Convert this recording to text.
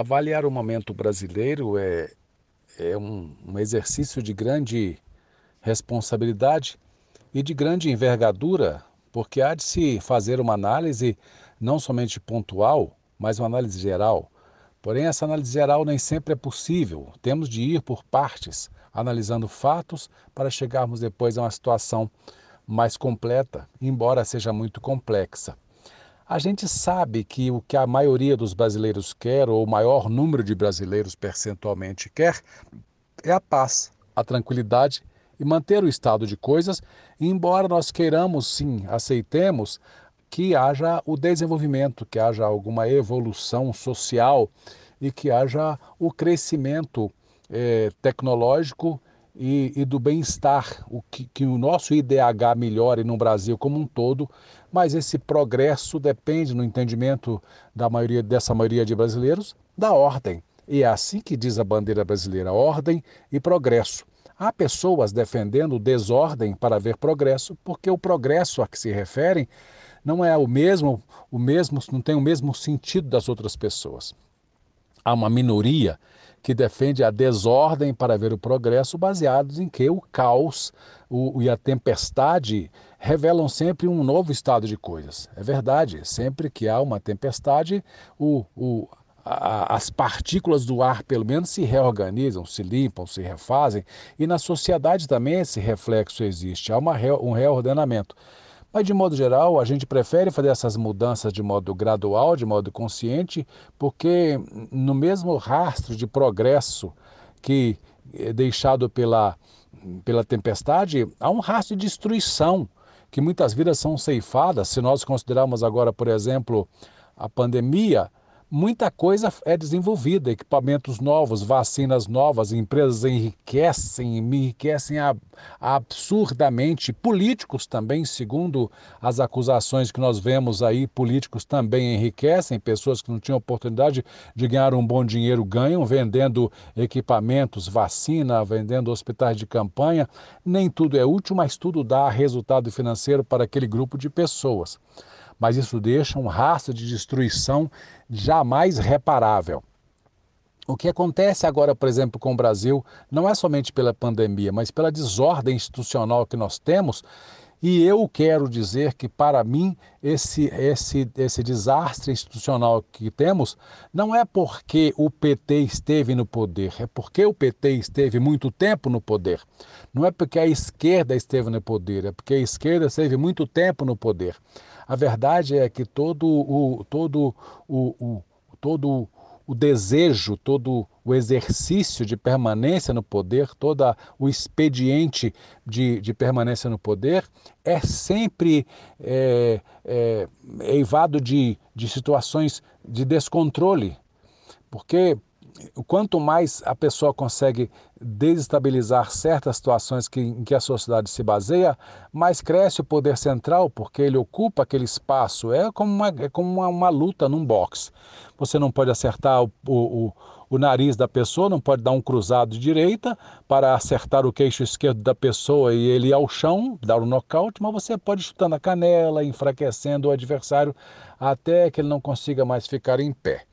Avaliar o momento brasileiro é, é um, um exercício de grande responsabilidade e de grande envergadura, porque há de se fazer uma análise não somente pontual, mas uma análise geral. Porém, essa análise geral nem sempre é possível. Temos de ir por partes, analisando fatos para chegarmos depois a uma situação mais completa, embora seja muito complexa. A gente sabe que o que a maioria dos brasileiros quer, ou o maior número de brasileiros percentualmente quer, é a paz, a tranquilidade e manter o estado de coisas, embora nós queiramos sim, aceitemos que haja o desenvolvimento, que haja alguma evolução social e que haja o crescimento eh, tecnológico e, e do bem-estar, o que, que o nosso IDH melhore no Brasil como um todo, mas esse progresso depende, no entendimento da maioria dessa maioria de brasileiros, da ordem. E é assim que diz a bandeira brasileira: ordem e progresso. Há pessoas defendendo desordem para ver progresso, porque o progresso a que se referem não é o mesmo, o mesmo, não tem o mesmo sentido das outras pessoas. Há uma minoria que defende a desordem para ver o progresso, baseados em que o caos o, e a tempestade revelam sempre um novo estado de coisas. É verdade, sempre que há uma tempestade, o, o, a, as partículas do ar, pelo menos, se reorganizam, se limpam, se refazem, e na sociedade também esse reflexo existe, há uma, um reordenamento. Mas, de modo geral, a gente prefere fazer essas mudanças de modo gradual, de modo consciente, porque no mesmo rastro de progresso que é deixado pela, pela tempestade, há um rastro de destruição, que muitas vidas são ceifadas. Se nós considerarmos agora, por exemplo, a pandemia, muita coisa é desenvolvida, equipamentos novos, vacinas novas, empresas enriquecem, enriquecem absurdamente. Políticos também, segundo as acusações que nós vemos aí, políticos também enriquecem, pessoas que não tinham oportunidade de ganhar um bom dinheiro ganham, vendendo equipamentos, vacina, vendendo hospitais de campanha. Nem tudo é útil, mas tudo dá resultado financeiro para aquele grupo de pessoas mas isso deixa um rastro de destruição jamais reparável. O que acontece agora, por exemplo, com o Brasil, não é somente pela pandemia, mas pela desordem institucional que nós temos. E eu quero dizer que, para mim, esse, esse, esse desastre institucional que temos não é porque o PT esteve no poder, é porque o PT esteve muito tempo no poder. Não é porque a esquerda esteve no poder, é porque a esquerda esteve muito tempo no poder. A verdade é que todo o, todo o, o, todo o desejo, todo o exercício de permanência no poder, todo o expediente de, de permanência no poder é sempre é, é, eivado de, de situações de descontrole. Porque quanto mais a pessoa consegue desestabilizar certas situações que, em que a sociedade se baseia, mais cresce o poder central, porque ele ocupa aquele espaço. É como uma, é como uma, uma luta num boxe. Você não pode acertar o, o, o nariz da pessoa, não pode dar um cruzado de direita para acertar o queixo esquerdo da pessoa e ele ir ao chão, dar um nocaute, mas você pode chutando a canela, enfraquecendo o adversário até que ele não consiga mais ficar em pé.